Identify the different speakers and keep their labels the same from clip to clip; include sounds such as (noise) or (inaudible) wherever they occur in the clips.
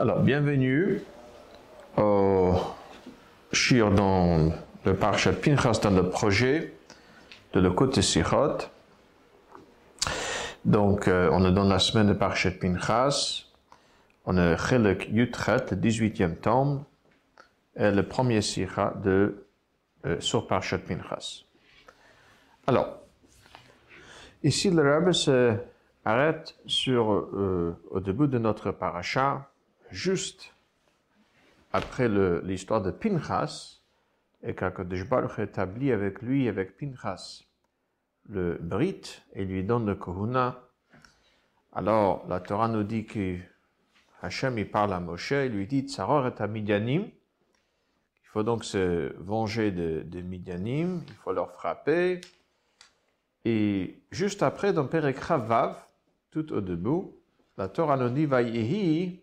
Speaker 1: Alors, bienvenue au Shir dans le Parashat Pinchas, dans le projet de le côté Sichot. Donc, euh, on est dans la semaine de Parashat Pinchas. On est Chelek Yutret, le 18e tome, et le premier Sikha de, euh, sur Parashat Pinchas. Alors, ici, le Rabbi s'arrête sur, euh, au début de notre paracha, juste après l'histoire de Pinchas, et qu'Akadosh Baruch établit avec lui, avec Pinchas, le Brit, et lui donne le Kohuna. Alors, la Torah nous dit que Hachem, il parle à Moshe, il lui dit, Tsaror et à Midianim, il faut donc se venger de, Midianim, il faut leur frapper. Et juste après, dans Perekra Vav, tout au début, la Torah nous dit, Vayehi,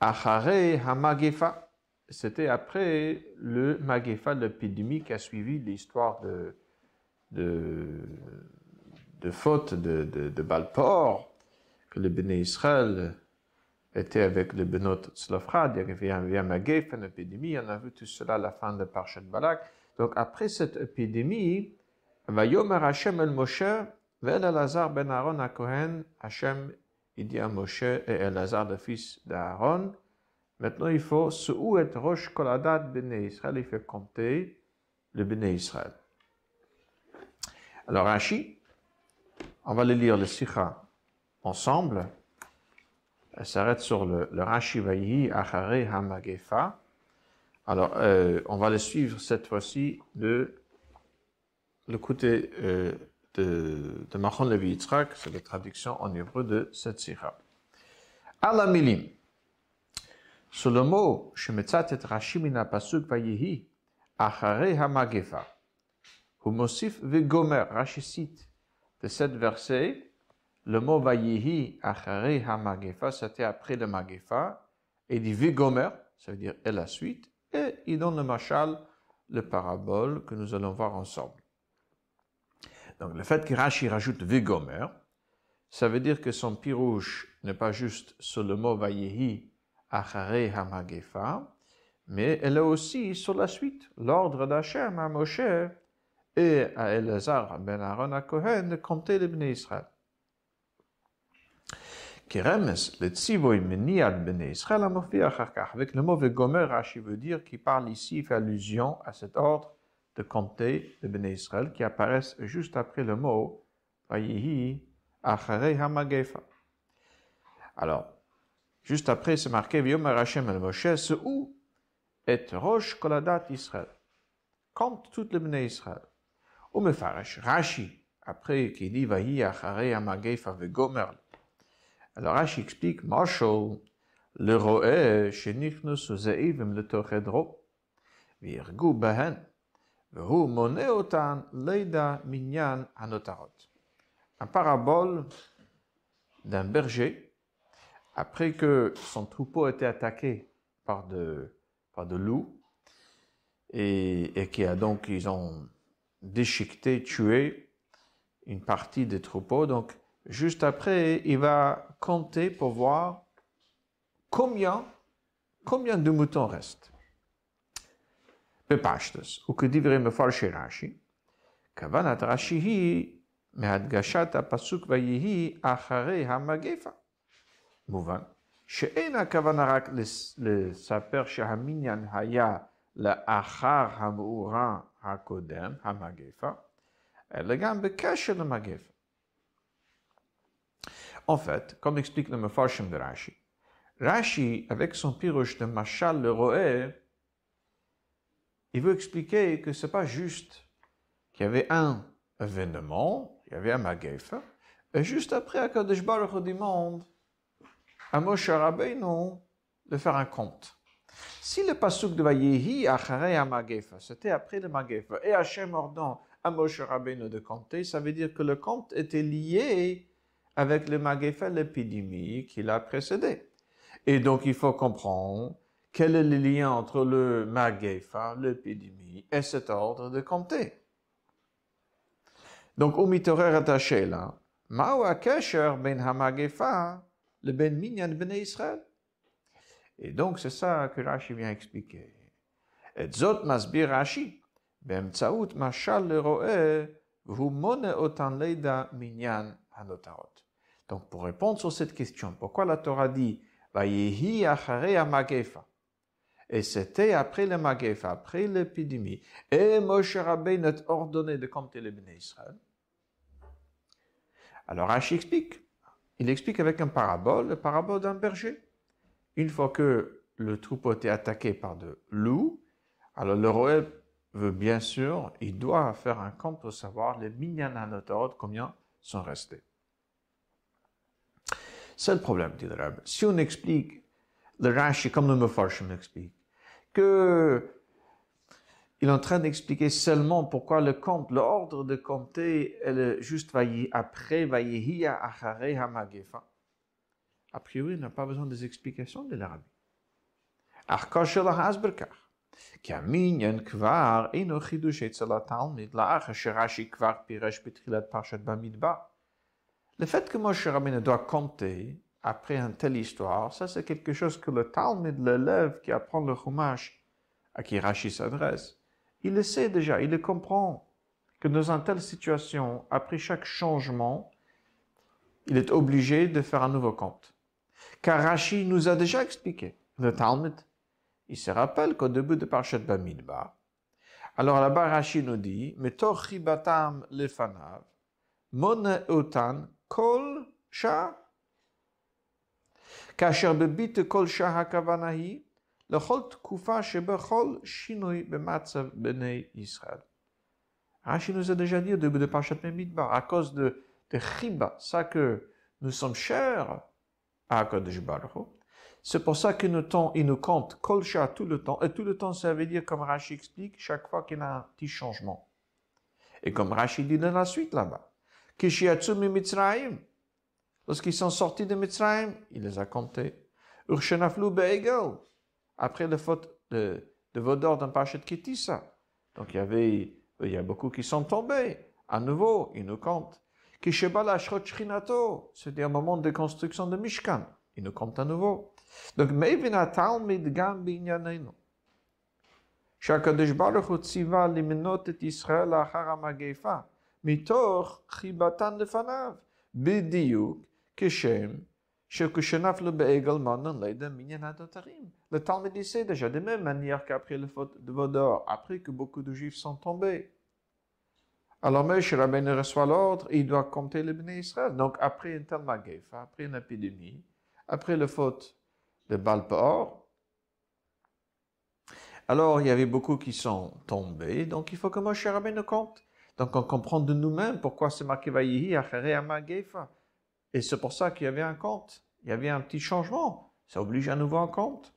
Speaker 1: Achare Hamagefa. C'était après le Magefa, l'épidémie qui a suivi l'histoire de, de, de faute de, de, Balpor, que le Béné Israël était avec le Benot Tzlofrad, il y avait un, Magefa, une épidémie, on a vu tout cela à la fin de Parchet Balak. Donc après cette épidémie, Vayomer Hashem el Moshe, Ve'el Elazar ben Aaron Kohen, Hashem il dit à Moshe et Elazar, le fils d'Aaron, maintenant il faut, où est Rosh Koladat Bene Israël, il fait compter le Bene Israël. Alors Rashi, on va le lire le Sikha ensemble. Elle s'arrête sur le, le Rashi Vayi Achare Hamagefa. Alors, euh, on va le suivre cette fois-ci de le côté euh, de, de Machon Levi Yitzhak, c'est la traduction en hébreu de cette sikha. Alamilim. Sur le mot, Shemetzatet Rashi min pasuk vayihi, achare hamagefa. Humosif vegomer, Rashi cite de cette verset, le mot vayihi, achare hamagefa, c'était après le magefa, et dit vegomer, ça veut dire et la suite, et il donne le machal, le parabole que nous allons voir ensemble. Donc le fait que Rashi rajoute Vigomer, ça veut dire que son pirouche n'est pas juste sur le mot Vayehi Achare Hamagefa, mais elle est aussi sur la suite, l'ordre d'Hachem à Moshe et à Elazar ben Aaron à Kohen de compter les Bnei Israël. Keremes, le tzivoy meniad Bnei Israël Avec le mot Vigomer, Rashi veut dire qu'il parle ici, il fait allusion à cet ordre de compter de Béné Israël qui apparaissent juste après le mot Vayihi Achare Hamagefa. Alors, juste après, c'est marqué Vyomer Hashem el Moshe, ce où est Rosh Koladat Israël. Compte toutes les Béné Israël. Ou Mefarash, Rashi, après qui dit Vayi Achare Hamagefa Vegomer. Alors Rashi explique, Marshall, le roe, shenichnu zeivim le tochedro, virgu bahen. Un parabole d'un berger, après que son troupeau a été attaqué par de, par de loups, et, et qui a donc, ils ont déchiqueté, tué une partie des troupeaux. Donc, juste après, il va compter pour voir combien, combien de moutons restent. בפשטוס, וכדברי מפרשי רש"י, כוונת רש"י היא מהדגשת הפסוק ויהי אחרי המגפה. מובן שאין הכוונה רק לספר שהמניין היה לאחר המאורע הקודם, המגפה, אלא גם בקשר למגפה. En fait, comme explique le Mefarshim de Rashi, Rashi, avec il veut expliquer que c'est pas juste qu'il y avait un événement, il y avait un Magefa, et juste après, Akadosh Baruch demande à Moshe Rabbeinu de faire un compte. Si le pasuk de Vayehi Achare Magefa, c'était après le Magefa, et Hachem ordonne à Moshe Rabbeinu de compter, ça veut dire que le compte était lié avec le Magefa, l'épidémie qui l'a précédé. Et donc il faut comprendre quel est le lien entre le Magefa, l'épidémie, et cet ordre de compter Donc, au mitorer attaché là, Mao Kesher ben Hamagefa, le ben Minyan ben Israël. Et donc, c'est ça que Rashi vient expliquer. Et zot masbir Rashi, באמצעות משל לרועה, והוא mone otan leida minyan hanotarot. Donc, pour répondre sur cette question, pourquoi la Torah dit, Vayehi achare magefa, et c'était après le Magefa, après l'épidémie. Et Moshe Rabbeinu a ordonné de compter les béné Israël. Alors Rashi explique. Il explique avec un parabole, le parabole d'un berger. Une fois que le troupeau était attaqué par de loups, alors le roi veut bien sûr, il doit faire un compte pour savoir les minyananotorot, combien sont restés. C'est le problème, dit le Si on explique, le Rashi, comme le Mefarshim explique, que il est en train d'expliquer seulement pourquoi le compte, l'ordre de compter est le juste après Vayehiya Achare Hamagefa. A priori, il n'a pas besoin des explications de l'Arabie. Le fait que Moshe Rabbeinu doit compter après une telle histoire, ça c'est quelque chose que le Talmud, l'élève qui apprend le Chumash, à qui Rashi s'adresse, il le sait déjà, il le comprend, que dans une telle situation, après chaque changement, il est obligé de faire un nouveau compte. Car Rashi nous a déjà expliqué, le Talmud, il se rappelle qu'au début de Parshat Bamidbar, alors là-bas Rashi nous dit, Metor chibatam lefanav, mone otan kol sha כאשר בביט כל שעה הכוונה היא לכל תקופה שבכל שינוי במצב בני ישראל. Rashi nous a déjà dit au début de Parashat Midbar, à cause de, de Chiba, ça que nous sommes chers à Kodesh Baruch c'est pour ça qu'il nous, il nous compte Kolcha tout le temps. Et tout le temps, ça veut dire, comme Rashi explique, chaque fois qu'il y a un petit changement. Et comme Rashi dit dans la suite là-bas, Kishiatsu Mitzrayim, Lorsqu'ils sont sortis de Mitzrayim, il les a comptés. Urshenaflu be'egel. Après la faute de, de Vodor dans Pachet Kitissa. Donc il y avait, il y a beaucoup qui sont tombés. À nouveau, il nous compte. Kishebala Shrinato. C'était un moment de construction de Mishkan. Il nous compte à nouveau. Donc, Mevina Talmid Gam Binyanenu. שהקדוש ברוך הוא ציווה למנות את ישראל לאחר המגפה, מתוך חיבתן לפניו, בדיוק le Talmud disait déjà de même manière qu'après le faute de Vodor, après que beaucoup de Juifs sont tombés. Alors Moshe Rabbeinu reçoit l'ordre, il doit compter le béné Israël. Donc après une telle magefa, après une épidémie, après le faute de Balpor, alors il y avait beaucoup qui sont tombés, donc il faut que Moshe Rabbeinu compte. Donc on comprend de nous-mêmes pourquoi c'est marqué Vayihi Achere Amagefa. Et c'est pour ça qu'il y avait un compte. Il y avait un petit changement. Ça oblige à nouveau un compte.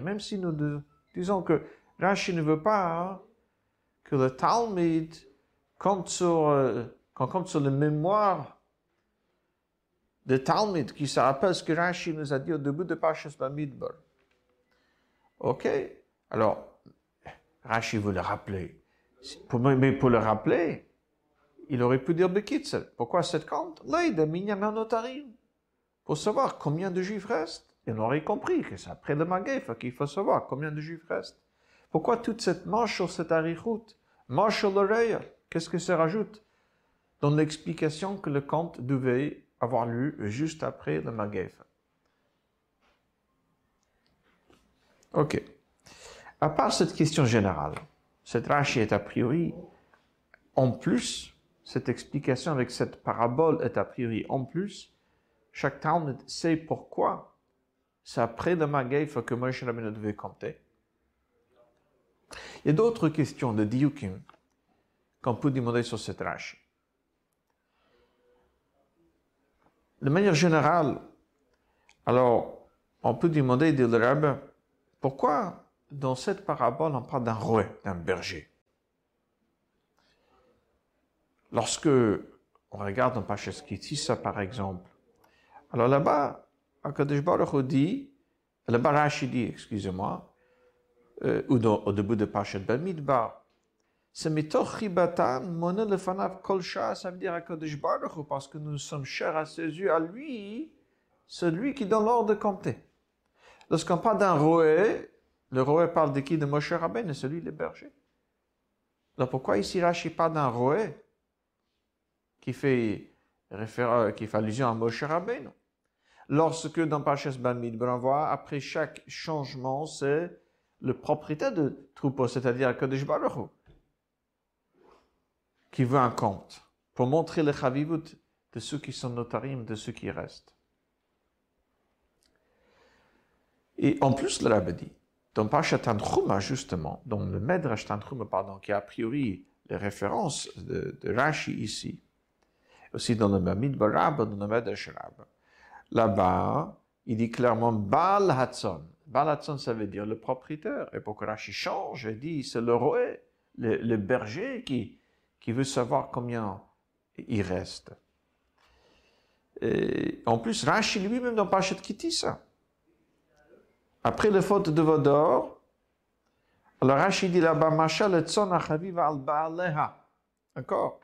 Speaker 1: Même si nous disons que Rashi ne veut pas hein, que le Talmud compte sur, euh, qu'on compte sur la mémoire de Talmud qui se rappelle ce que Rashi nous a dit au début de Pashas Bamidbar. Ok Alors, Rashi veut le rappeler. Mais pour le rappeler, il aurait pu dire Bekitzel. Pourquoi cette compte Leïda notarim. Pour savoir combien de juifs restent. On aurait compris que c'est après le Magef qu'il faut savoir combien de juifs restent. Pourquoi toute cette marche sur cette arichoute Marche sur l'oreille Qu'est-ce que ça rajoute? Dans l'explication que le compte devait avoir lu juste après le Magef. Ok. À part cette question générale, cette Rashi est a priori, en plus, cette explication avec cette parabole est a priori en plus, chaque Talmud sait pourquoi c'est après le Magef que Moshe Rabbeinu devait compter. Il y a d'autres questions de Diukim qu'on peut demander sur cette Rashi. De manière générale, alors, on peut demander, le rabbin, pourquoi dans cette parabole on parle d'un roi, d'un berger? Lorsque on regarde un ça par exemple, alors là-bas, Akadosh Baruch dit, le Barashi dit, excusez-moi, euh, ou dans, au début de Parashat Bamidbar, c'est ça veut dire parce que nous sommes chers à ses yeux, à lui, celui qui donne l'ordre de compter. Lorsqu'on parle d'un roé, le roé parle de qui? De Moshe Rabbeinu, celui le berger. Alors pourquoi ici Rashi parle d'un roé qui fait, référence, qui fait allusion à Moshe Rabbeinu? Lorsque dans Parshas Bamidbar, on voit après chaque changement, c'est le propriétaire de troupeau, c'est-à-dire Kodesh Baruch qui veut un compte pour montrer le chavivut de ceux qui sont notarim, de ceux qui restent. Et en plus, le Rabbi dit, dans Parashat Tanchuma, justement, dans le Medrash Tanchuma, pardon, qui a a priori les références de, Rashi ici, aussi dans le Mamid Barab, dans le Medrash Rab, là-bas, il dit clairement Baal Hatzon. Baal Hatzon, ça veut dire le propriétaire. Et pour que Rashi change, il dit c'est le roi, le berger qui, qui veut savoir combien il reste. En plus, Rashi lui-même dans Pachet ça. Après le faute de Vodor, alors Rashi dit là-bas, Mashal et Tzon al Baaleha. D'accord?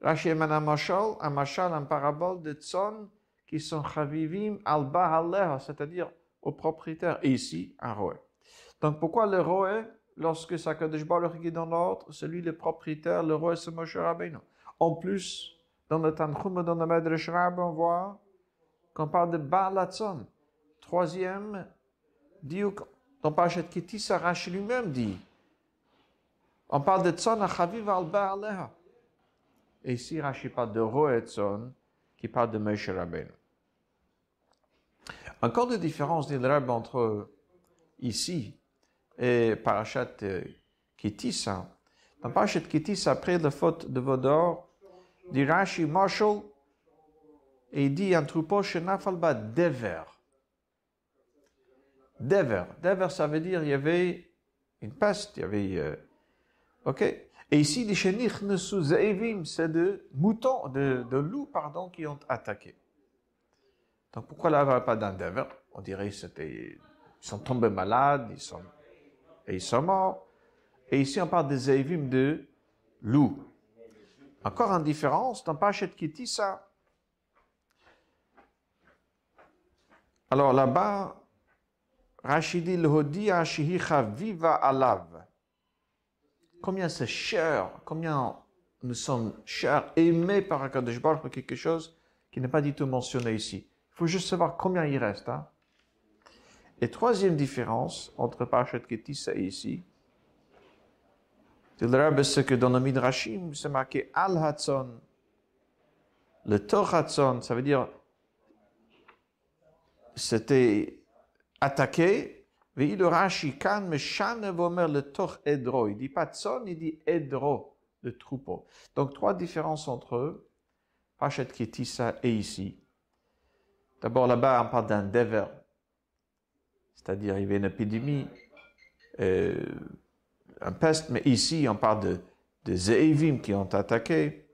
Speaker 1: Rashi amène un mashal, un mashal, un parabole de Tzon qui sont Chavivim al Baaleha, c'est-à-dire au propriétaire. Et ici, un roi. Donc pourquoi le roi lorsque Sakadosh Baruch est dans l'ordre, celui le propriétaire, le roi, c'est Moshe Rabbeinu. En plus, dans le Tanchum, dans le Medrash Rab, on voit qu'on parle de Balatzon. Troisième, diuk, dans Pachet Kitty, Rashi lui-même dit. On parle de Tzon Achaviv al Baaleha. Et ici, Rashi parle de roi et Tzon, qui parle de Moshe Rabbeinu. Encore de différence, dit le entre ici et Parashat euh, Kitissa. Dans Parashat Kitissa, après la faute de Vodor, dit Rashi Marshall, et il dit un troupeau chez Nafalba Dever. Dever. Dever, ça veut dire il y avait une peste, il y avait. Euh, ok? Et ici, Shenich Nesu c'est de moutons, de, de loups, pardon, qui ont attaqué. Donc pourquoi là, pas d'un Dever? On dirait qu'ils sont tombés malades, ils sont et ils sont morts. Et ici, on parle des Zévim de loup. Encore en différence, dans Pachet Kitty, ça. Alors là-bas, Rachidi le Ashihicha viva alav. Combien c'est cher, combien nous sommes chers, aimés par Akadosh Baruch quelque chose qui n'est pas du tout mentionné ici. Il faut juste savoir combien il reste. Hein? Et troisième différence entre Parashat Ketissa et ici, c'est que dans le Midrashim, c'est marqué Al Hatzon. Le Tor Hatzon, ça veut dire c'était attaqué. Et le Rashi, kan me vomer le Tor Edro. Il dit pas Tzon, il dit Edro, le troupeau. Donc trois différences entre eux, Parashat Ketissa et ici. D'abord là-bas, on parle d'un dever, c'est-à-dire il y avait une épidémie, euh, un peste, mais ici on parle de, de qui ont attaqué.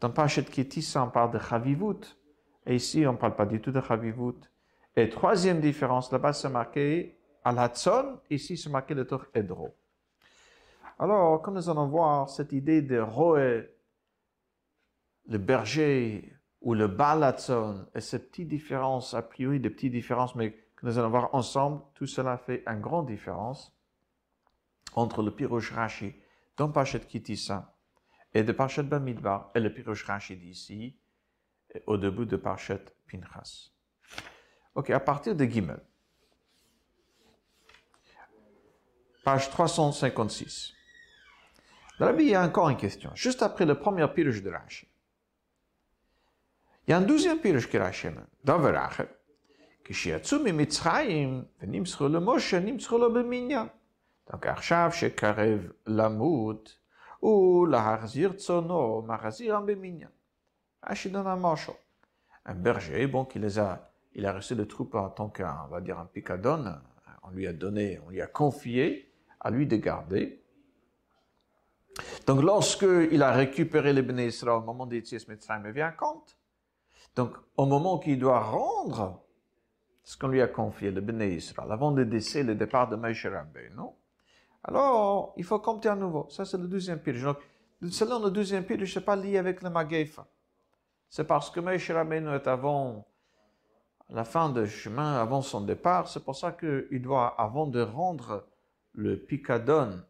Speaker 1: Dans Pachet Kitissa, on parle de Chavivut, et ici on ne parle pas du tout de Chavivut. Et troisième différence, là-bas c'est marqué Al-Hatzon, ici c'est marqué le Tor Edro. Alors, comme nous allons voir, cette idée de Roé, le berger ou le Balatzon, et ces petites différences, a priori des petites différences, mais que nous allons voir ensemble, tout cela fait une grande différence entre le Pirosh Rashi dans Pachet Kitissa et de Pachet Bamidbar et le Pirosh Rashi d'ici, au début de Pachet Pinchas. Ok, à partir de Gimel. Page 356. Dans la Bible, il y a encore une question. Juste après le premier Pirosh de Rashi. Il y a un douzième Pirosh que Rashi dans Verachet. כשיצאו ממצרים ונמסכו למשה, נמסכו לו במניין. Donc עכשיו שקרב למות, ולהחזיר צונו, מחזירם במניין. Rachid donne un marchand. Un berger, bon, qui les a, il a reçu le troupeau en tant qu'un, on va dire, un picadone. On lui a donné, on lui a confié à lui de garder. Donc, lorsque il a récupéré les béné Israël au moment des Ties Mitzrayim, il vient compte. Donc, au moment qu'il doit rendre ce qu'on lui a confié, le Béné Israël, avant de décès, le départ de Moshe non Alors, il faut compter à nouveau. Ça, c'est le deuxième pirush. Donc, selon le deuxième pirush, ce n'est pas lié avec le Magefa. C'est parce que Moshe est avant la fin du chemin, avant son départ. C'est pour ça qu'il doit, avant de rendre le picadon,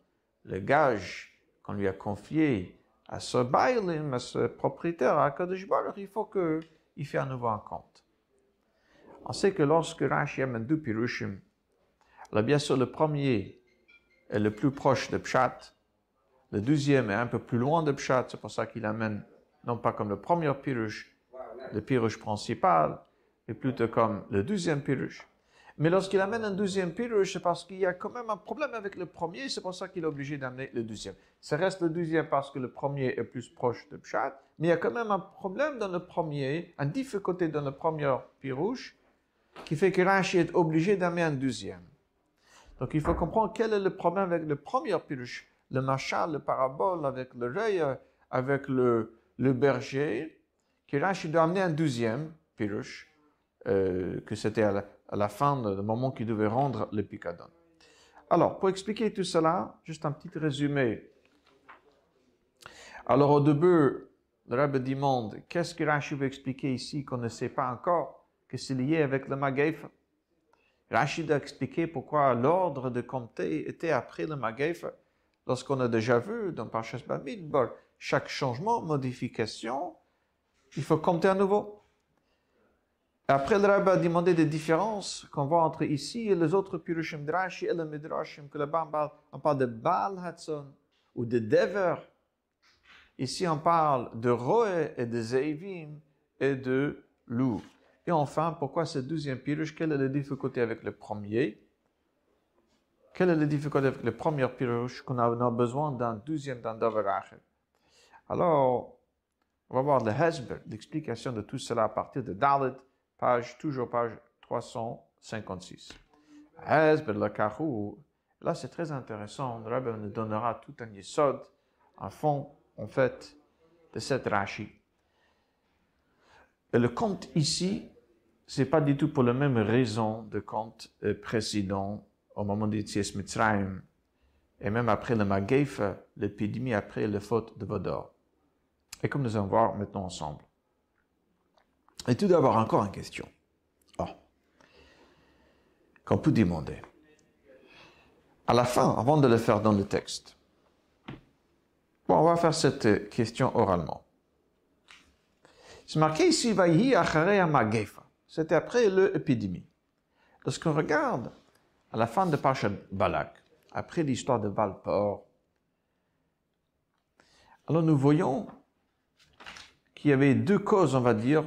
Speaker 1: le gage qu'on lui a confié à ce bailim, à ce propriétaire, à Kadosh il faut qu'il fasse à nouveau un compte. On sait que lorsque Rashi amène deux pirushim, là, bien sûr, le premier est le plus proche de Pshat, le deuxième est un peu plus loin de Pshat, c'est pour ça qu'il amène, non pas comme le premier pirush, le pirush principal, mais plutôt comme le deuxième pirush. Mais lorsqu'il amène un deuxième pirush, c'est parce qu'il y a quand même un problème avec le premier, c'est pour ça qu'il est obligé d'amener le deuxième. Ça reste le deuxième parce que le premier est plus proche de Pshat, mais il y a quand même un problème dans le premier, une difficulté dans le premier pirush, qui fait que Rashi est obligé d'amener un deuxième. Donc il faut comprendre quel est le problème avec le premier pirush, le machal, le parabole, avec le rey, avec le, berger, que Rashi doit amener un deuxième pirush, euh, que c'était à, la fin, du moment qu'il devait rendre le picadon. Alors, pour expliquer tout cela, juste un petit résumé. Alors, au début, le rabbi demande, qu'est-ce que Rashi veut expliquer ici qu'on ne sait pas encore, que c'est lié avec le Magefa? Rashi a expliqué pourquoi l'ordre de compter était après le Magefa, lorsqu'on a déjà vu dans Parshas Bamidbar, chaque changement, modification, il faut compter à nouveau. Après, le rabbin a demandé des différences qu'on voit entre ici et les autres Pirushim Drashi et le Midrashim, que parle, on parle de Baal Hatson ou de Dever. Ici, on parle de Roe et de Zeivim et de Lou. Et enfin, pourquoi ce deuxième Pirush? Quelle est la difficulté avec le premier? Quelle est la difficulté avec le premier Pirush qu'on a, besoin d'un deuxième dans Alors, on va voir le Hezber, l'explication de tout cela à partir de Dalit page, toujours page 356. Là, c'est très intéressant. Le Rabbi nous donnera tout un yesod, un fond, en fait, de cette Rashi. Et le compte ici, c'est pas du tout pour la même raison de compte précédent au moment des Tzies Mitzrayim, et même après le Magefa, l'épidémie après le faute de Vodor. Et comme nous allons voir maintenant ensemble. Et tout d'abord, encore une question. Oh. Qu'on peut demander. À la fin, avant de le faire dans le texte. Bon, on va faire cette question oralement. C'est marqué ici, Magefa. C'était après l'épidémie. Lorsqu'on regarde à la fin de Parshat Balak, après l'histoire de Valpor, alors nous voyons qu'il y avait deux causes, on va dire,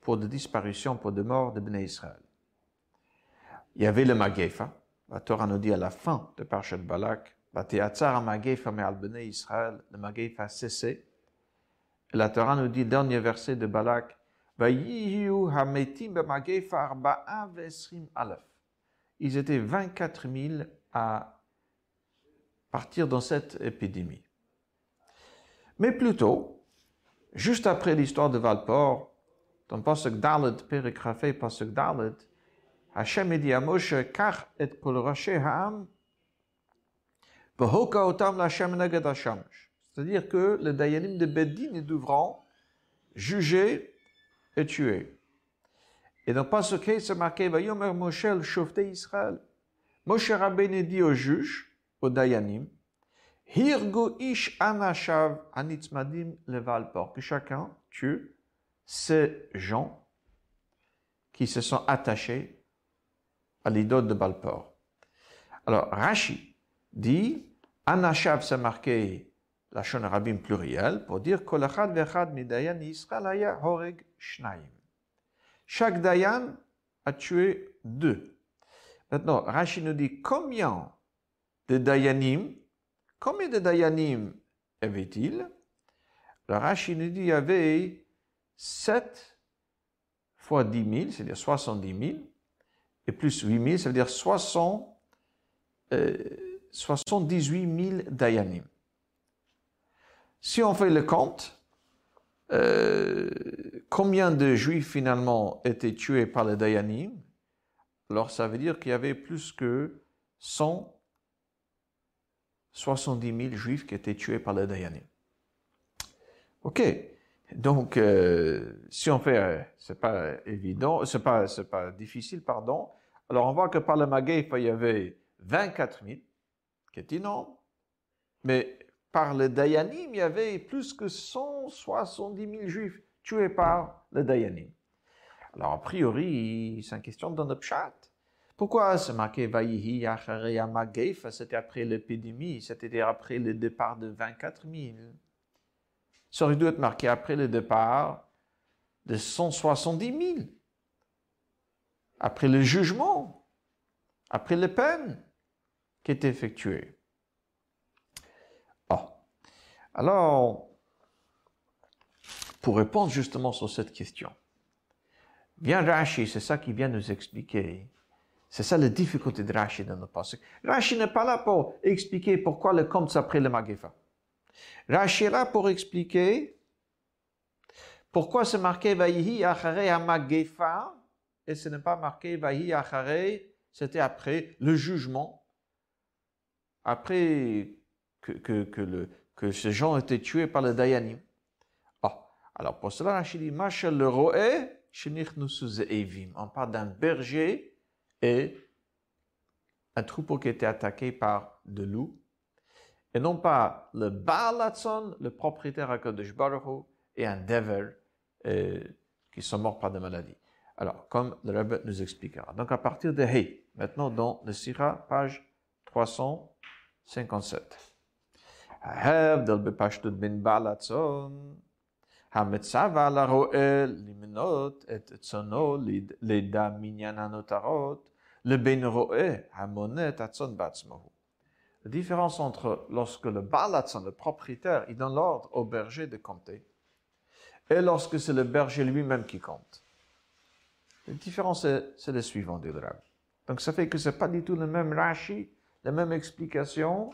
Speaker 1: pour de disparition, pour de mort de Bnei Israël. Il y avait le Magefa. La Torah nous dit à la fin de Parshat Balak, le Magefa a cessé. La Torah nous dit, dernier verset de Balak, ils étaient 24 000 à partir dans cette épidémie. Mais plutôt, juste après l'histoire de Valport, dans Pasuk Dalet, Perik Rafé, Pasuk Dalet, Hashem dit à Moshe, Kach et kol ha'am, Behoka otam neged Hashamash. C'est-à-dire que les Dayanim de Bedin devront juger et tuer. Et dans Pasuk c'est marqué, Vayomer Moshe el shofte Israël. Moshe Rabbeinu dit aux juges, aux Dayanim, Hirgo ish anashav anitzmadim levalpor, que chacun tue ces gens qui se sont attachés à l'idole de Balpor. Alors, Rashi dit, Anashav, c'est marqué la Rabim pluriel pour dire Kolachad vechad midayan Israël horeg Chaque dayan a tué deux. Maintenant, Rashi nous dit combien de dayanim, combien de dayanim avait-il? Le Rashi nous dit il y avait 7 fois 10 000, c'est-à-dire 70 000, et plus 8 000, ça veut dire 60, euh, 78 000 dayanim. Si on fait le compte, euh, combien de juifs finalement étaient tués par les dayanim, alors ça veut dire qu'il y avait plus que 100 70 000 juifs qui étaient tués par les Dayanim. Ok, donc euh, si on fait, c'est pas évident, c'est pas, c'est pas difficile, pardon. Alors on voit que par le Magueif, il y avait 24 000, qui est énorme, mais par le Dayanim, il y avait plus que 170 000 juifs tués par le Dayanim. Alors a priori, c'est une question notre chat. Pourquoi c'est marqué Vayihi C'était après l'épidémie, c'était après le départ de 24 000. Ça aurait dû être marqué après le départ de 170 000. Après le jugement, après les peines qui étaient effectuées. Alors, pour répondre justement sur cette question, bien Rashi, c'est ça qui vient nous expliquer c'est ça la difficulté de Rashi dans le passé. Rashi n'est pas là pour expliquer pourquoi le compte s'appelle le Magéfa. Rashi est là pour expliquer pourquoi c'est marqué Vaïhi Achare Magéfa et ce n'est pas marqué Vaïhi Achare, c'était après le jugement, après que, le, que ces gens étaient tués par le Dayanim. Ah, alors pour cela, Rashi dit le Roé, on parle d'un berger et un troupeau qui était attaqué par de loups, et non pas le Baalatson, le propriétaire à Kodesh Baruch et un Dever qui sont morts par des maladies. Alors, comme le Rebbe nous expliquera. Donc, à partir de Hey, maintenant dans le Sira, page 357. ההבדל בפשטות בין בעל הצאן, המצב על הרועה למנות את צאנו לידע מניין הנותרות, le ben La différence entre lorsque le balatzon, le propriétaire, il donne l'ordre au berger de compter, et lorsque c'est le berger lui-même qui compte. La différence, c'est le suivant, dit le Donc ça fait que c'est pas du tout le même Rashi, la même explication.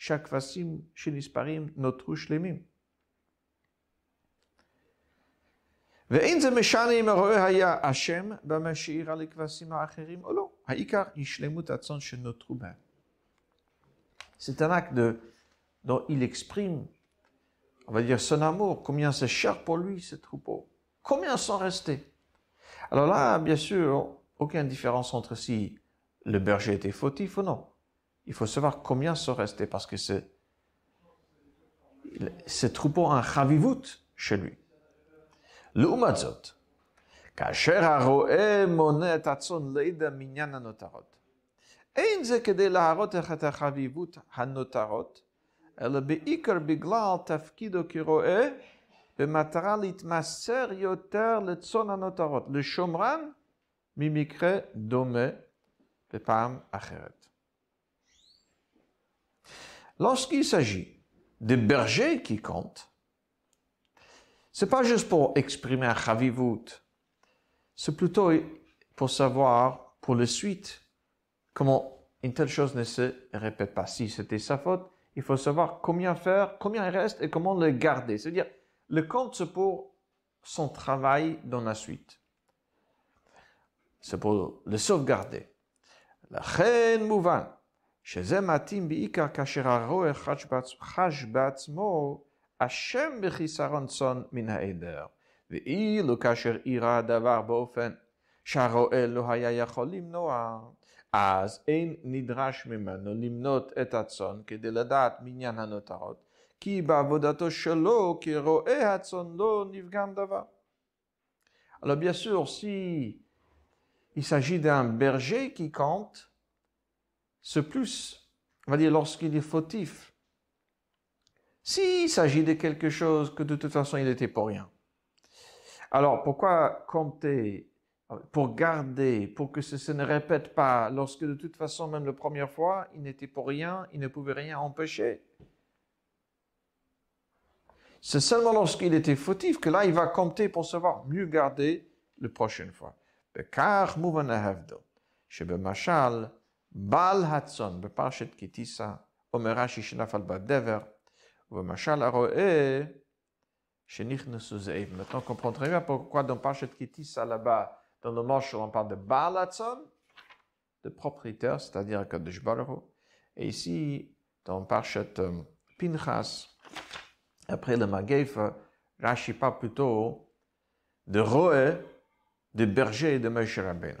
Speaker 1: שהכבשים שנספרים נותרו שלמים. ואין זה משנה אם הרועה היה אשם במה שאירה לכבשים האחרים או לא. העיקר ישלמות הצאן שנותרו בהם. C'est un acte de, dont il exprime, on va dire, son amour, combien c'est cher pour lui, ce troupeau. Combien sont restés Alors là, bien sûr, aucune différence entre si le berger était fautif ou non. Il faut savoir combien sont restés, parce que ce, ce troupeau a un chavivut chez lui. לעומת זאת, כאשר הרועה מונה את הצאן לידע מניין הנותרות, אין זה כדי להראות את החביבות הנותרות, אלא בעיקר בגלל תפקידו כרועה, במטרה להתמסר יותר לצאן הנותרות, לשומרן ממקרה דומה בפעם אחרת. Lorsqu'il s'agit de bergers qui comptent, C'est pas juste pour exprimer un chavivut. C'est plutôt pour savoir, pour la suite, comment une telle chose ne se répète pas. Si c'était sa faute, il faut savoir combien faire, combien il reste et comment le garder. C'est-à-dire, le compte, c'est pour son travail dans la suite. C'est pour le sauvegarder. La reine mouvan. שזה מתאים בעיקר כאשר הרועה חש בעצמו השם בחיסרון צאן מן העדר, ואילו כאשר אירע הדבר באופן שהרועה לא היה יכול למנוע, אז אין נדרש ממנו למנות את הצאן כדי לדעת מניין הנותרות, כי בעבודתו שלו כרועה הצאן לא נפגם דבר. Alors bien sûr, si il s'agit d'un berger qui compte, Ce plus, on va dire lorsqu'il est fautif. S'il s'agit de quelque chose que de toute façon il n'était pour rien. Alors pourquoi compter pour garder, pour que ce, ne répète pas, lorsque de toute façon, même la première fois, il n'était pour rien, il ne pouvait rien empêcher? C'est seulement lorsqu'il était fautif que là, il va compter pour savoir mieux garder la prochaine fois. בעל הצאן בפרשת כי תישא, אומר רש"י שנפל בדבר, ובמשל הרועה שנכנסו זאב. Maintenant, on comprend très bien pourquoi dans Parchet Kitissa là-bas, dans le Moshel, on parle de Baal Hatzon, de propriétaire, c'est-à-dire Kadosh Baruch Et ici, dans Parchet euh, Pinchas, après le Magefa, Rashi parle plutôt de Roé, de berger de Moshe Rabbeinu.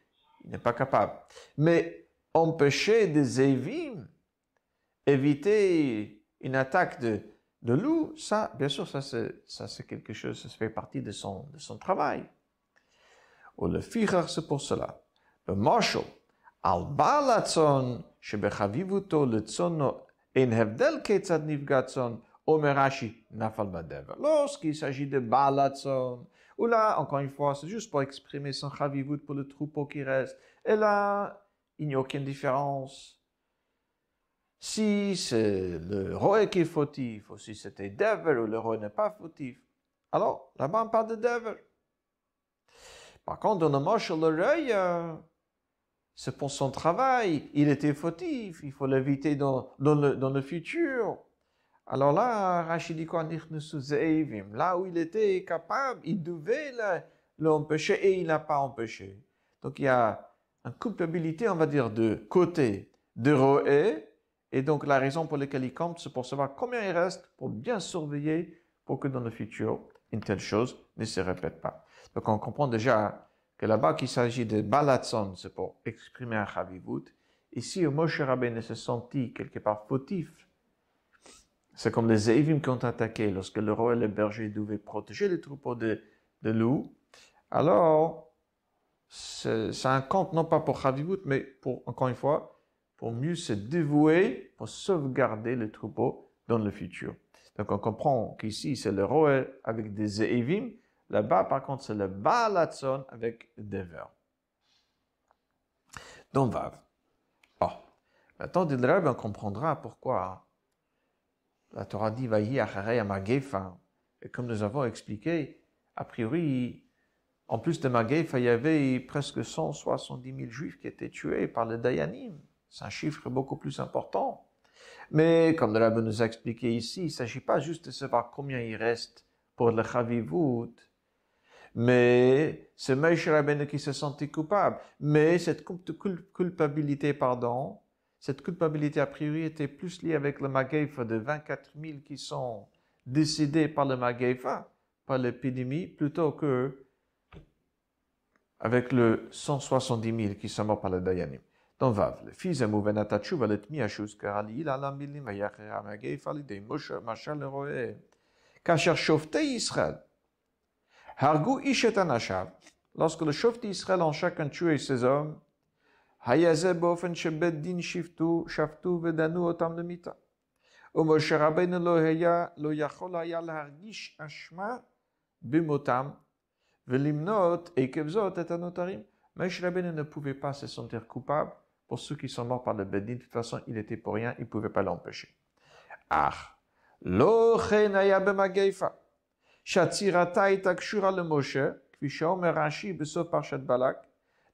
Speaker 1: il n'est pas capable. Mais empêcher des évim, éviter une attaque de, de loup, ça, bien sûr, ça c'est, ça c'est quelque chose, ça fait partie de son, de son travail. Ou le ficher, c'est pour cela. Le marshal, al balatzon, shebechavivuto le tsono, en hevdel ketzad nifgatzon, Omerashi nafal badever. Lorsqu'il s'agit de balatzon, ou là, encore une fois, c'est juste pour exprimer son chavivut pour le troupeau qui reste. Et là, il n'y a aucune différence. Si c'est le roi qui est fautif, ou si c'était Dever, ou le roi n'est pas fautif, alors là-bas on parle de Dever. Par contre, dans le moche, le roi, c'est pour son travail, il était fautif, il faut l'éviter dans le futur. Alors là, Rachid dit quoi Là où il était capable, il devait l'empêcher et il n'a pas empêché. Donc il y a une culpabilité, on va dire, de côté de Roé. Et donc la raison pour laquelle il compte, c'est pour savoir combien il reste, pour bien surveiller, pour que dans le futur, une telle chose ne se répète pas. Donc on comprend déjà que là-bas qu'il s'agit de balatson, c'est pour exprimer un chavivut. Ici, Moshe Rabbeinu s'est senti quelque part fautif c'est comme les Zévim qui ont attaqué lorsque le roi et le berger devaient protéger les troupeaux de, loups. Alors, c'est un compte non pas pour Chavivut, mais pour, encore une fois, pour mieux se dévouer, pour sauvegarder les troupeaux dans le futur. Donc on comprend qu'ici c'est le roi avec des Zévim, là-bas par contre c'est le Baalatson avec des vers. Donc Vav. Oh. Maintenant, on comprendra pourquoi la Torah dit Vayi acharei Magefa. Et comme nous avons expliqué, a priori, en plus de Magefa, il y avait presque 170 000 juifs qui étaient tués par le Dayanim. C'est un chiffre beaucoup plus important. Mais comme le Rabbi nous a expliqué ici, il ne s'agit pas juste de savoir combien il reste pour le Chavivut, mais c'est Moshe Rabbeinu qui se sentait coupable. Mais cette culpabilité, pardon, cette culpabilité a priori était plus liée avec le Magaifa de 24 000 qui sont décédés par le Magaifa, par l'épidémie, plutôt que avec le 170 000 qui sont morts par le Dayanim. Dans Vav, le fils de Mouvenata Tshuva, le Karali, la Lamilim, Ayachera, Magaifa, l'idée, Moshe, Machal, le Roé, Kacher Israël, Hargou lorsque le Israël ont chacun tué ses hommes, היה זה באופן שבית דין שפטו, שפטו ודנו אותם למיתה. ומשה רבנו לא היה, לא יכול היה להרגיש אשמה במותם ולמנות עקב זאת את הנותרים. Moshe Rabbeinu ne pouvait pas se sentir coupable pour ceux qui sont morts par le Bedin. De toute façon, il était pour rien, il ne pouvait pas l'empêcher. Ah, לא כן היה במגפה, שהצירתה הייתה קשורה למשה, כפי שאומר רש"י בסוף פרשת בלק,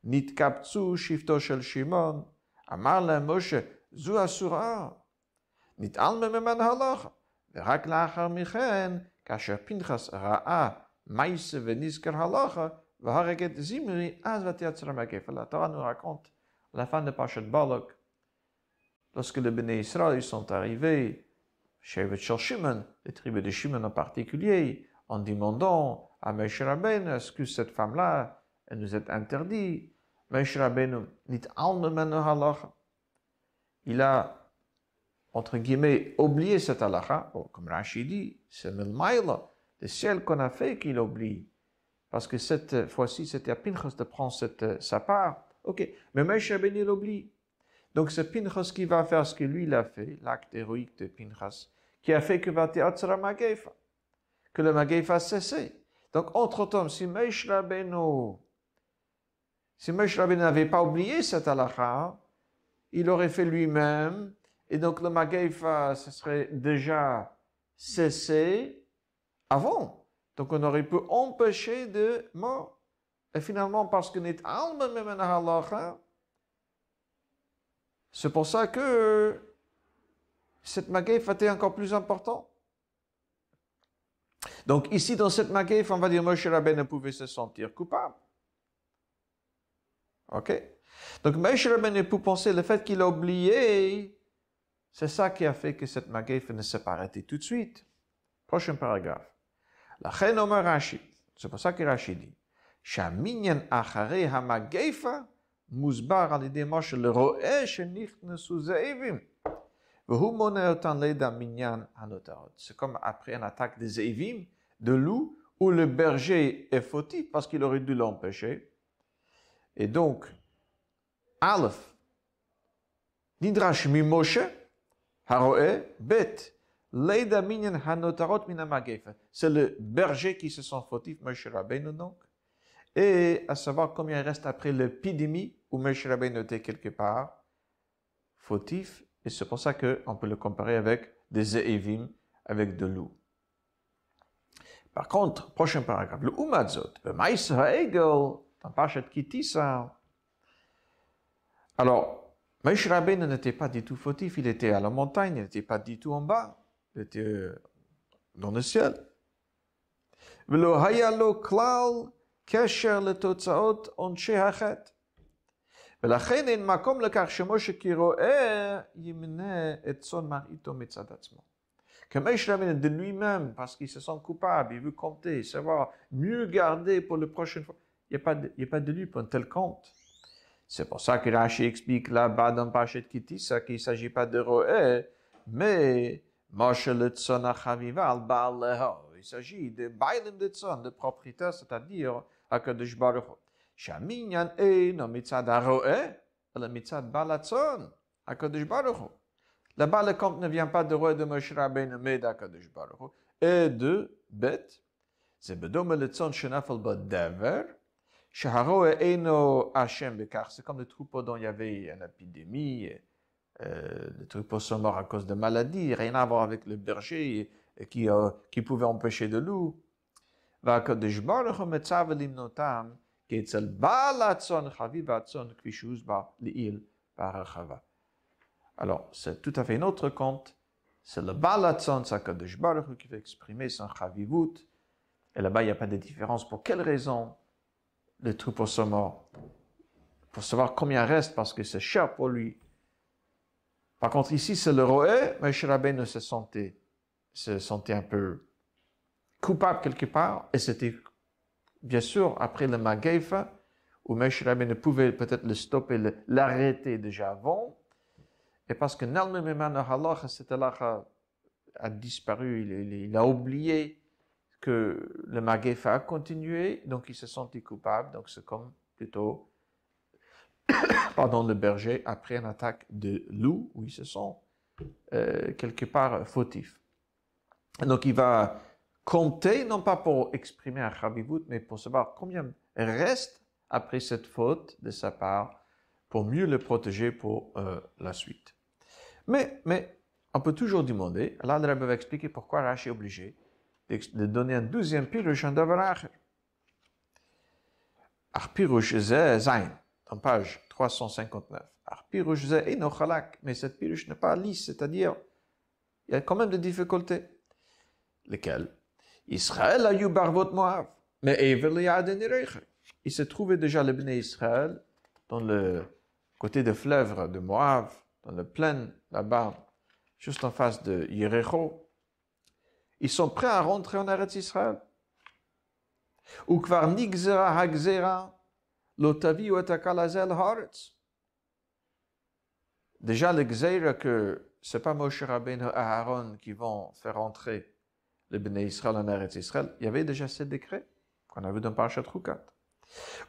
Speaker 1: נתקבצו שבטו של שמעון, אמר להם משה, זו אסורה. נתעלם ממנה הלכה. ורק לאחר מכן, כאשר פנחס ראה מייסה ונזכר הלכה, והרג את זimri, אז ותייצר המגפה. La Torah nous raconte la fin de Pachat Balak, lorsque les béné Israël sont arrivés chez Shel Shimon, les tribus de Shimon en particulier, en demandant à Moshe Rabbeinu, est-ce que cette femme-là, elle nous est interdite Moshe. Il a entre guillemets, oublier cette halakha, comme Rachid dit, c'est le le ciel qu'on a fait qu'il oublie. Parce que cette fois-ci, c'était à Pinchas de prendre cette, sa part. Ok, mais Moshe Rabbeinu l'oublie. Donc c'est Pinchas qui va faire ce que lui l'a fait, l'acte héroïque de Pinchas, qui a fait que que le Magefa a. Donc entre-temps, si Moshe Rabbeinu, si Moshe Rabbeinu n'avait pas oublié cette halakha, il aurait fait lui-même, et donc le Magefa se serait déjà cessé avant. Donc on aurait pu empêcher de mort. Et finalement, parce que n'est alma même halakha, c'est pour ça que cette Magefa était encore plus importante. Donc ici, dans cette Magefa, on va dire Moshe Rabbeinu pouvait se sentir coupable. OK Donc Moshe Rabbeinu peut penser le fait qu'il a oublié, c'est ça qui a fait que cette Magefa ne s'est pas arrêtée tout de suite. Prochain paragraphe. La Rashi. C'est pour ça que Rashi dit. Shaminyan achare ha-magefa מוסבר על ידי משה לרועה שנכנסו זאבים. והוא מונה אותן ליד המניין הנותרות. C'est comme après une attaque des zévim, de loup, où le berger est fautif parce qu'il aurait dû l'empêcher. Et donc, Aleph, Nidrash mi Moshe, Haroe, Bet, Leida hanotarot minamagefa. C'est le berger qui se sent fautif, Moshe Rabbeinu donc. Et à savoir combien il reste après l'épidémie où Moshe Rabbeinu était quelque part fautif. Et c'est pour ça qu'on peut le comparer avec des Zévim, avec de loup. Par contre, prochain paragraphe, le Umadzot, le Maïs Ha'egel, dans Alors, Moshe Rabbeinu n'était pas du tout fautif. Il était à la montagne, il n'était pas du tout en bas. Il était euh, dans le ciel. Que Moshe Rabbeinu de lui-même, parce qu'il se sent coupable, il veut compter, savoir mieux garder pour la prochaine fois. Il n'y a, pas de, y a pas de lieu pour un tel compte. C'est pour ça que Rashi explique là-bas dans Pachet Kitissa qu'il ne s'agit pas de Roé, mais Moshe le Tzonachaviva al Baal Il s'agit de Bailim de Tzon, de propriétaire, c'est-à-dire Akadosh Baruch. Shaminyan Eino mitzad Roé, le mitzad Balatzon, Akadosh Baruch. Là-bas, le compte ne vient pas de Roé de Moshe Rabbeinu, mais d'Akadosh Baruch. Et de Bet, c'est Bedom le Tzon Shenafel Badaver, c'est comme les troupeaux dont il y avait une épidémie, euh, les troupeaux sont morts à cause de maladies, rien à voir avec le berger euh, qui, pouvait empêcher de loup. Alors, c'est tout à fait un autre compte. C'est le balatzon, ça qui va exprimer son chavivut. Et là-bas, il n'y a pas de différence. Pour quelle raison le troupeau sont morts Pour savoir combien reste, parce que c'est cher pour lui. Par contre, ici, c'est le Roé, mais ne se sentait, se sentait un peu coupable quelque part, et c'était bien sûr, après le Magaifa, où Moshe ne pouvait peut-être le stopper, l'arrêter déjà avant, et parce que cette halacha a disparu, il, a oublié que le Magaifa a continué, donc il se sentit coupable, donc c'est comme plutôt, (coughs) pardon, le berger après une attaque de loup, où il se sent euh, quelque part fautif. Donc il va compter, non pas pour exprimer un chabivut, mais pour savoir combien reste après cette faute de sa part, pour mieux le protéger pour euh, la suite. Mais, mais, on peut toujours demander, là le va expliquer pourquoi Rashi est obligé de donner un douzième pirush en Davaracher. Ach pirush ze zain, dans page 359. Ach pirush ze enochalak, mais cette pirush n'est pas lisse, c'est-à-dire, il y a quand même des difficultés. Lesquelles? Israël a eu Barvot Moab, mais Il se trouvait déjà le Bnei Israël dans le côté de fleuve de Moab, dans le plaine là-bas, juste en face de Yericho. Ils sont prêts à rentrer en Eretz Israël? Ou nigzera hagzera lotavi atakalazel haaretz? Déjà, le gzeira que c'est pas Moshe Rabbeinu et Aaron qui vont faire entrer le Bnei Israël en Eretz Israël. Il y avait déjà ces décrets qu'on a vu dans Parashat Rukat.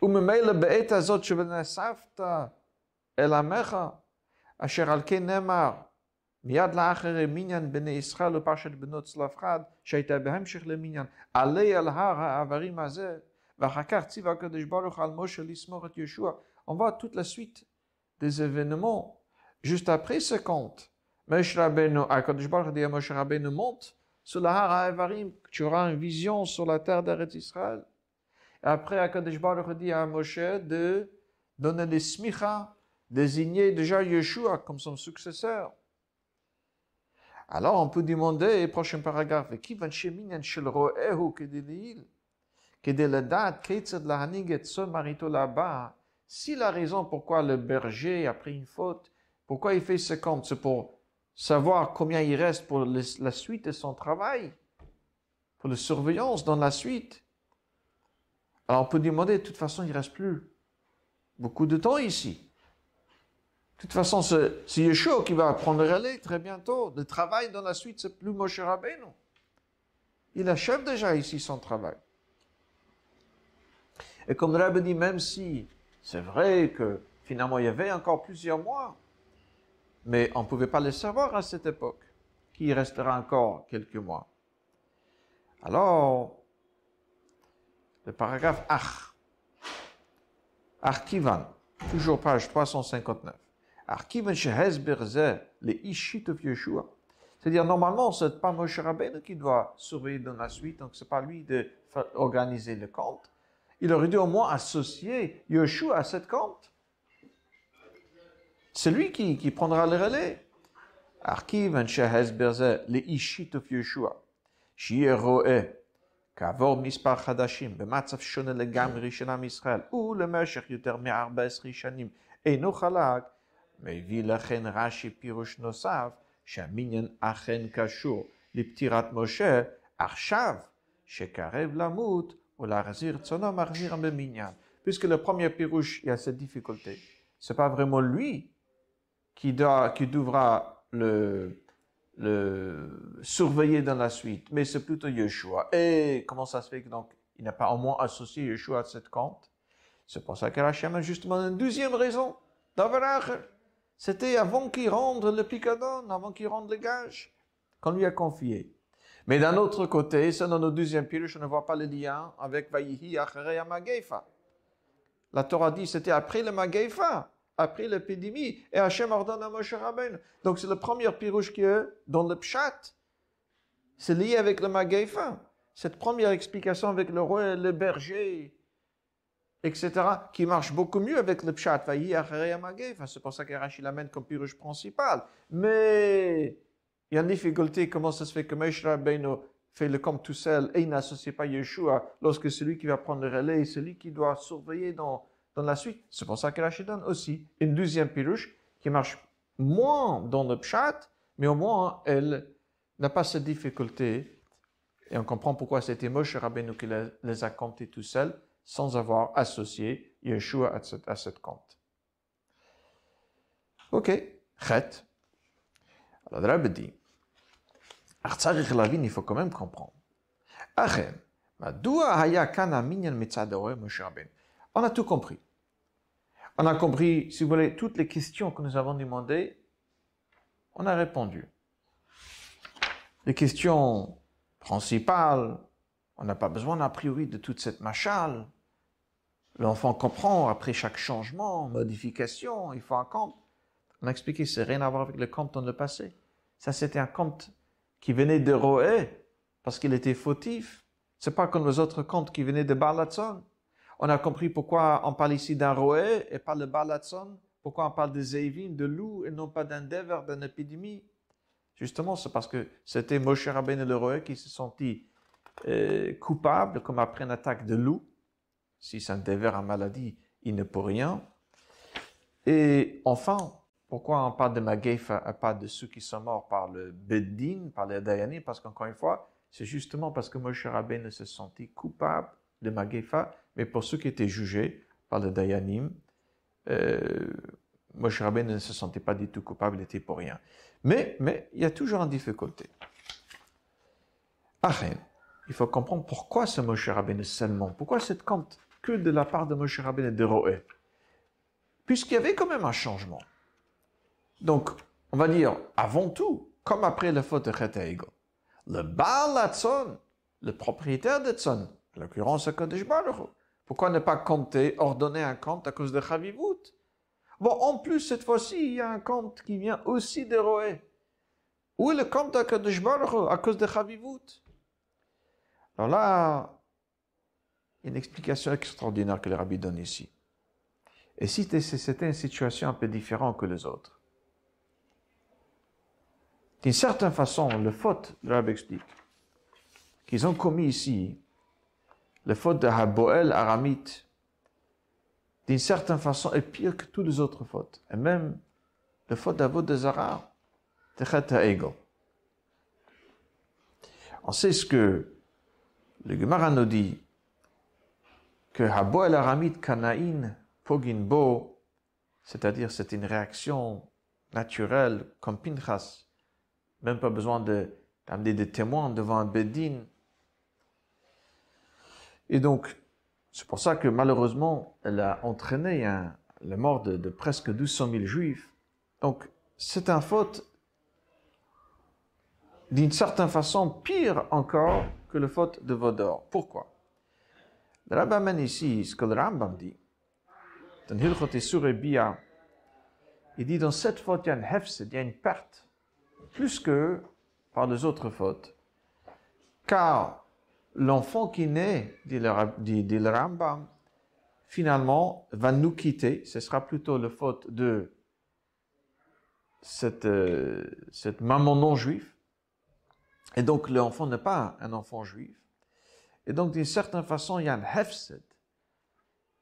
Speaker 1: Ou memele be'et azot shevenasavta el amecha asher al nemar מיד לאחר מניין בני ישראל ופרשת בנות צלפחד, שהייתה בהמשך למניין, עלה על הר העברים הזה, ואחר כך ציווה הקדוש ברוך על משה לסמוך את ישוע. On voit toute la suite des événements. Juste après ce conte, Moshe Rabbeinu, Akadosh Baruch dit à Moshe Rabbeinu, monte sur la Har Ha'avarim, tu auras une vision sur la terre d'Eretz Israël. Et après, Akadosh Baruch dit à Moshe de donner des smicha, désigner déjà Yeshua comme son successeur. Alors, on peut demander, prochain paragraphe, qui va kedeledat ketzad lahaniget son marito là-bas, si la raison pourquoi le berger a pris une faute, pourquoi il fait ce compte, c'est pour savoir combien il reste pour la suite de son travail, pour la surveillance dans la suite. Alors on peut demander, de toute façon, il reste plus beaucoup de temps ici. De toute façon, c'est Yeshua qui va prendre le relais très bientôt. Le travail dans la suite, c'est plus Moshe Rabbeinu. Il achève déjà ici son travail. Et comme le Rabbi dit, même si c'est vrai que finalement il y avait encore plusieurs mois, mais on ne pouvait pas le savoir à cette époque, qu'il restera encore quelques mois. Alors, le paragraphe Ach, Arkivan, toujours page 359. Arkivan Shehezberze, le Ishit of Yeshua. C'est-à-dire, normalement, c'est pas Moshe Rabbeinu qui doit surveiller dans la suite, donc c'est pas lui de organiser le compte. Il aurait dû au moins associer Yeshua à cette compte. C'est lui qui, qui prendra le relais. Arkiv אנשי ההסבר זה לאישית ישוע, שיהיה רואה כעבור מספר חדשים במצב שונה לגמרי של עם ישראל ולמשך יותר מ-14 שנים אינו חלק, מביא לכן רש"י פירוש נוסף שהמניין אכן קשור לפטירת משה עכשיו שקרב למות ולהחזיר צונו מחזיר במניין. Puisque le premier pirouche, il y a cette difficulté. C'est pas vraiment lui qui, doit, qui devra le, le surveiller dans la suite, mais c'est plutôt Yeshua. Et comment ça se fait que donc il n'a pas au moins associé Yeshua à cette compte C'est pour ça que Hachem a justement une deuxième raison. C'était avant qu'il rende le picadon, avant qu'il rende le gage qu'on lui a confié. Mais d'un autre côté, dans le deuxième pile, je ne vois pas le lien avec Vayihi Acharei Mageifa. La Torah dit c'était après le Mageifa après l'épidémie, et Hachem ordonne à Moshe Rabbeinu. Donc c'est le premier pirouche qui est dans le pshat. C'est lié avec le Magaifa. Cette première explication avec le roi, le berger, etc., qui marche beaucoup mieux avec le pshat. C'est pour ça qu'Arachi l'amène comme pirouche principal. Mais il y a une difficulté, comment ça se fait que Moshe Rabbeinu fait le compte tout seul et il n'associe pas Yeshua lorsque celui qui va prendre le relais, celui qui doit surveiller dans dans la suite? C'est pour ça que Rashi donne aussi une deuxième pirouche qui marche moins dans le pshat, mais au moins elle n'a pas cette difficulté. Et on comprend pourquoi c'était Moshe Rabbeinu qui les a comptés tout seul, sans avoir associé Yeshua à cette, à cette compte. Ok, chet. Alors, le Rabbi dit, il faut quand même comprendre. On a tout compris. On a compris, si vous voulez, toutes les questions que nous avons demandées, on a répondu. Les questions principales, on n'a pas besoin a priori de toute cette machale. L'enfant comprend après chaque changement, modification, il faut un compte. On a expliqué, c'est rien à voir avec le compte dans le passé. Ça, c'était un compte qui venait de Roé, parce qu'il était fautif. C'est pas comme les autres comptes qui venaient de Balatson. On a compris pourquoi on parle ici d'un roé et pas le balatson, pourquoi on parle de zévin, de loup et non pas d'un dever, d'une épidémie? Justement, c'est parce que c'était Moshe Rabbeinu le roé qui se sentit euh, coupable comme après une attaque de loup. Si un dever en maladie, il ne peut rien. Et enfin, pourquoi on parle de Magaifa et pas de ceux qui sont morts par le Beddin, par les Dayani? Parce qu'encore une fois, c'est justement parce que Moshe Rabbeinu se sentit coupable de Magaifa mais pour ceux qui étaient jugés par le Dayanim, euh, Moshe ne se sentait pas du tout coupable, il était pour rien. Mais, mais, il y a toujours une difficulté. Achen, il faut comprendre pourquoi ce Moshe Rabbeinu seulement, pourquoi cette compte que de la part de Moshe Rabbeinu de Roé. Puisqu'il y avait quand même un changement. Donc, on va dire, avant tout, comme après la faute de Chet le Baal le propriétaire de Tzon, en l'occurrence Kodesh Baruch pourquoi ne pas compter, ordonner un compte à cause de Chavivut Bon, en plus, cette fois-ci, il y a un compte qui vient aussi de Roé. Où est le compte à Kodesh Baruch à cause de Chavivut Alors là, une explication extraordinaire que le rabbi donne ici. Et si c'était une situation un peu différente que les autres d'une certaine façon, le faute, le rabbi explique, qu'ils ont commis ici, le faute de Haboel Aramite, d'une certaine façon, est pire que toutes les autres fautes. Et même le faute d'Avod de Zara, de Chet On sait ce que le Gemara nous dit, que Haboel Aramite Kanaïn Poginbo, c'est-à-dire c'est une réaction naturelle comme Pinchas, même pas besoin d'amener des témoins devant un bedin. Et donc, c'est pour ça que malheureusement, elle a entraîné la mort de, presque 1200 000 juifs. Donc, c'est un faute d'une certaine façon pire encore que le faute de Vodor. Pourquoi? Le amène ici ce que le Rambam dit. Dans Hilchot Bia, il dit dans cette faute, il y a une perte plus que par les autres fautes. Car l'enfant qui naît, dit le, Rambam, finalement va nous quitter. Ce sera plutôt la faute de cette, euh, cette maman non juive. Et donc l'enfant n'est pas un enfant juif. Et donc d'une certaine façon, il y a un hefset,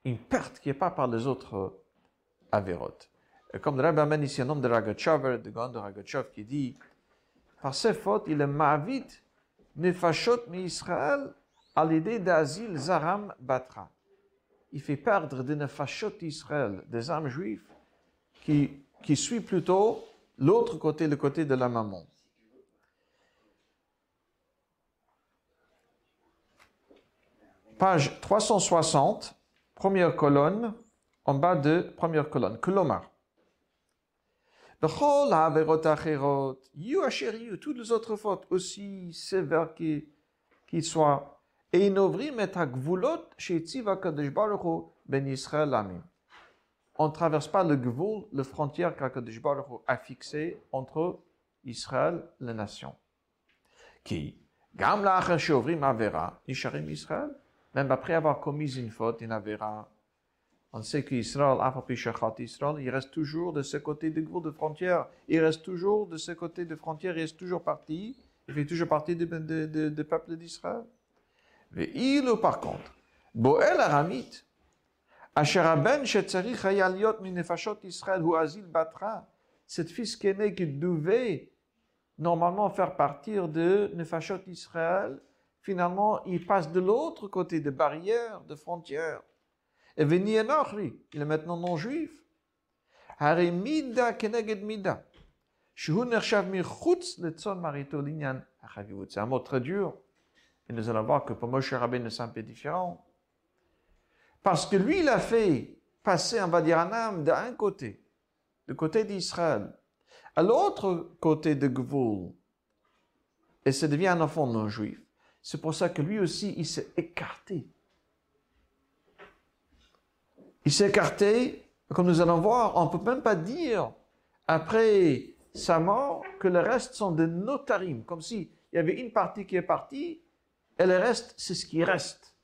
Speaker 1: une perte qui n'est pas par les autres avérotes comme le Rabbi amène ici un homme de Ragachover, de Gand de qui dit, par ses fautes, il est ma'avit nefashot mi Israël à l'idée d'asile zaram batra. Il fait perdre des nefashot Israël, des âmes juives, qui, qui suit plutôt l'autre côté, le côté de la maman. Page 360, première colonne, en bas de première colonne. Kolomar. Bechol ha'averot acherot, yu asher yu, toutes les autres fautes, aussi sévères qu'ils soient, et inovrim et ha'gvulot she'etziv HaKadosh Baruch Hu ben Yisrael amim. On ne traverse pas le gvul, la frontière qu'HaKadosh Baruch a fixée entre Israël, les nations. Qui, gam she'ovrim avera, nisharim Israël, même après avoir commis une faute, une avera, on sait qu'Israël, Israël, il reste toujours de ce côté du de frontière. Il reste toujours de ce côté de frontière, il reste toujours parti. Il fait toujours partie du peuple d'Israël. Mais il, par contre, Boel Aramit, cette fils qui est né, qui devait normalement faire partir de Nefashot Israël, finalement, il passe de l'autre côté de barrière, de frontière. Et veni il est maintenant non juif. mida keneged mida. C'est un mot très dur. Et nous allons voir que pour Moshe Rabbeinu, c'est un peu différent. Parce que lui, il a fait passer, on va dire, un âme d'un côté, du côté d'Israël, à l'autre côté de Gvoul. Et ça devient un enfant non juif. C'est pour ça que lui aussi, il s'est écarté il s'est écarté, comme nous allons voir, on ne peut même pas dire, après sa mort, que le reste sont des notarim, comme s'il y avait une partie qui est partie, et le reste, c'est ce qui reste.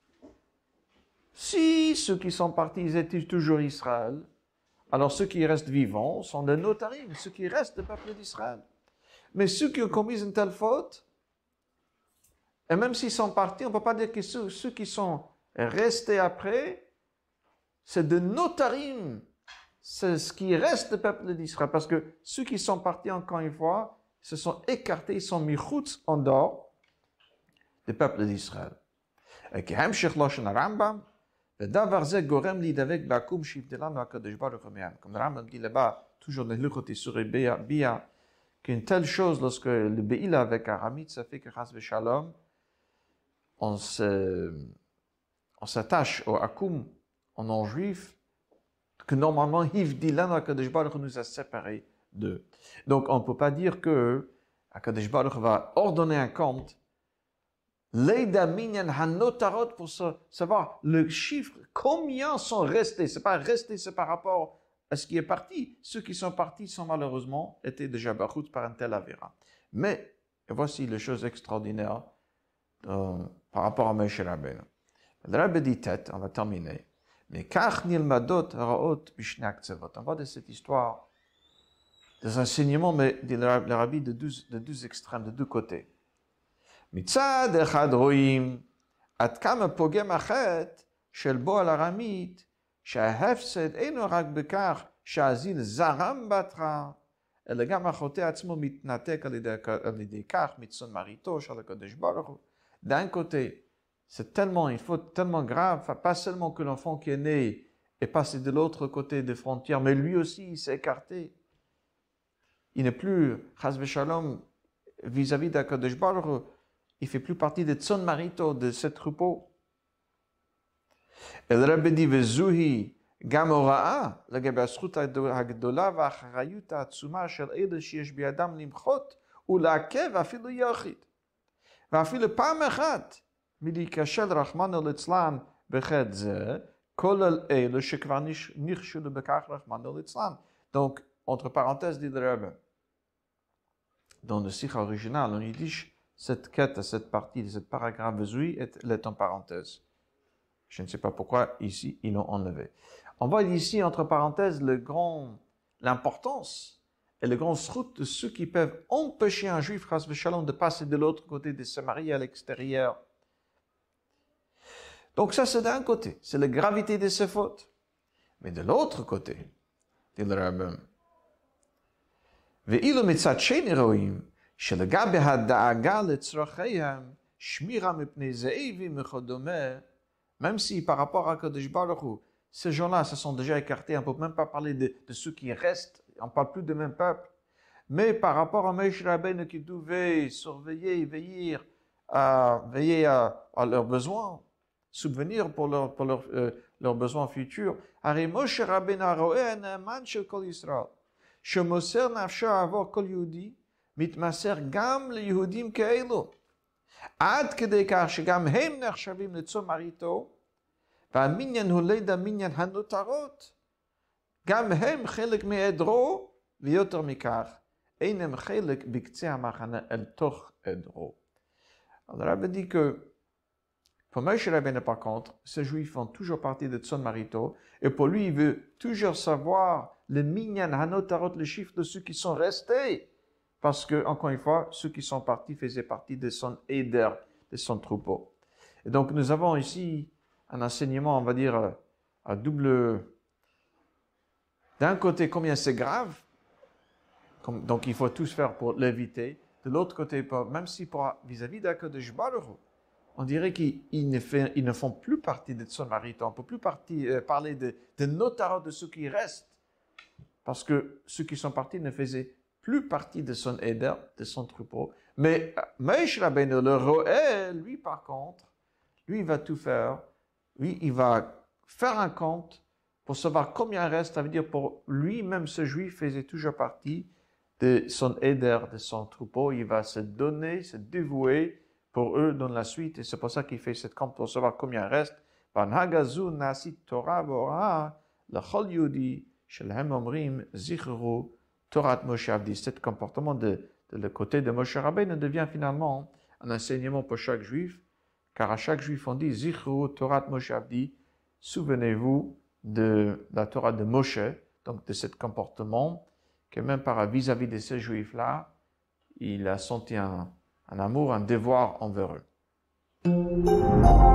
Speaker 1: Si ceux qui sont partis ils étaient toujours Israël, alors ceux qui restent vivants sont des notarim, ceux qui restent du peuple d'Israël. Mais ceux qui ont commis une telle faute, et même s'ils sont partis, on ne peut pas dire que ceux, ceux qui sont restés après, c'est de notarim, c'est ce qui reste du peuple d'Israël. Parce que ceux qui sont partis encore une fois, se sont écartés, ils sont mis en dehors du peuple d'Israël. Rambam, gorem li davek bakum shivdelan hakadosh baruch Comme le Rambam dit là-bas, toujours dans le sur Bia, qu'une telle chose, lorsque le Be'ila avec Aramit, ça fait que Chas Shalom, on s'attache au Akum en non juif, que normalement, Hivdilan hakadosh baruch nous a séparés d'eux. Donc, on ne peut pas dire que Hakadosh Baruch va ordonner un compte hanotarot pour savoir le chiffre, combien sont restés. C'est pas resté, c'est par rapport à ce qui est parti. Ceux qui sont partis sont malheureusement été déjà barout par un tel avera. Mais voici les choses extraordinaires par rapport à Moshe Rabbeinu. Le Rabbi dit tête, on va terminer. Mais kach nilmadot raot bishnak On va de cette histoire, des enseignements, mais dit le Rabbi de de deux extrêmes, de deux côtés. מצד אחד רואים עד כמה פוגם החטא של בו על ארמית, שההפסד אינו רק בכך שהזיל זרם בהתחלה, אלא גם החוטא עצמו מתנתק על ידי, על ידי כך מצאן מרעיתו של הקדוש ברוך הוא. d'un côté, c'est tellement, il faut tellement grave, pas seulement que l'enfant qui est né est passé de l'autre côté des frontières, mais lui aussi, il s'est écarté. Il n'est plus, Shalom, vis-à-vis d'Akadosh Baruch, il fait plus partie des Tson Marito, de ce troupeau. Et le Rabbi dit, Vezuhi, Gamoraa, le Gabriasruta Hagdola, Vacharayuta, Tsuma, Shel Ede, Shiesh Biadam, Limchot, Ulakev, Afilu Yachit. ואפילו פעם אחת מלהיכשל רחמנו ליצלן בחטא זה, כולל אלו שכבר נכשלו בכך רחמנו ליצלן. Donc, entre parenthèses, dit le Rabbi, dans le sikh original, en yiddish, cette quête, cette partie de cette paragraphe Vezui est, est en parenthèse. Je ne sais pas pourquoi ici ils l'ont enlevé. On voit ici entre parenthèses le grand, l'importance et le grand route de ceux qui peuvent empêcher un juif, Shalom, de passer de l'autre côté de Samarie à l'extérieur. Donc ça, c'est d'un côté, c'est la gravité de ses fautes. Mais de l'autre côté, dit le rabbin, שלגבי הדאגה לצרכיהם, שמירה מפני זאבים וכדומה, même si par rapport à Kadosh Baruch ces gens-là se sont déjà écartés, on ne peut même pas parler de, de ceux qui restent, on ne parle plus du même peuple. Mais par rapport à Moshe Rabbeinu qui devait surveiller, veiller à, veiller à, à leurs besoins, subvenir pour, leur, pour leur, euh, leurs besoins futurs, הרי משה רבנו הרואה הנאמן של כל ישראל, שמוסר נפשו עבור כל יהודי, מתמסר גם ליהודים כאלו. עד כדי כך שגם הם נחשבים לצום מרעיתו, והמניין הוא ליד המניין הנותרות. גם הם חלק מעדרו, ויותר מכך, אין הם חלק בקצה המחנה אל תוך עדרו. Alors, Rabbi dit que pour Moshe Rabbeinu, par contre, ces juifs font toujours partie de Tson Marito, et pour lui, il veut toujours savoir le minyan hanotarot, le chiffre de ceux qui sont restés. Parce que, encore une fois, ceux qui sont partis faisaient partie de son aider, de son troupeau. Et donc, nous avons ici un enseignement, on va dire, à double. d'un côté, combien c'est grave, donc il faut tous faire pour l'éviter. De l'autre côté, même si vis-à-vis de on dirait qu'ils ne, font plus partie de son mari. On ne peut plus euh, parler de, de de ceux qui restent. Parce que ceux qui sont partis ne faisaient plus partie de son éder, de son troupeau. Mais Moshe Rabbeinu, le Roel, lui par contre, lui il va tout faire. Lui, il va faire un compte pour savoir combien reste. Ça veut dire pour lui-même, ce juif faisait toujours partie de son éder, de son troupeau. Il va se donner, se dévouer pour eux dans la suite. Et c'est pour ça qu'il fait cette compte pour savoir combien reste. Cet comportement de, le côté de Moshe Rabbeinu devient finalement un enseignement pour chaque juif, car à chaque juif on dit Zichru Torah Moshe Avdi, souvenez-vous de la Torah de Moshe, donc de ce comportement, que même par vis-à-vis de ces juifs-là, il a senti un, un amour, un devoir envers eux.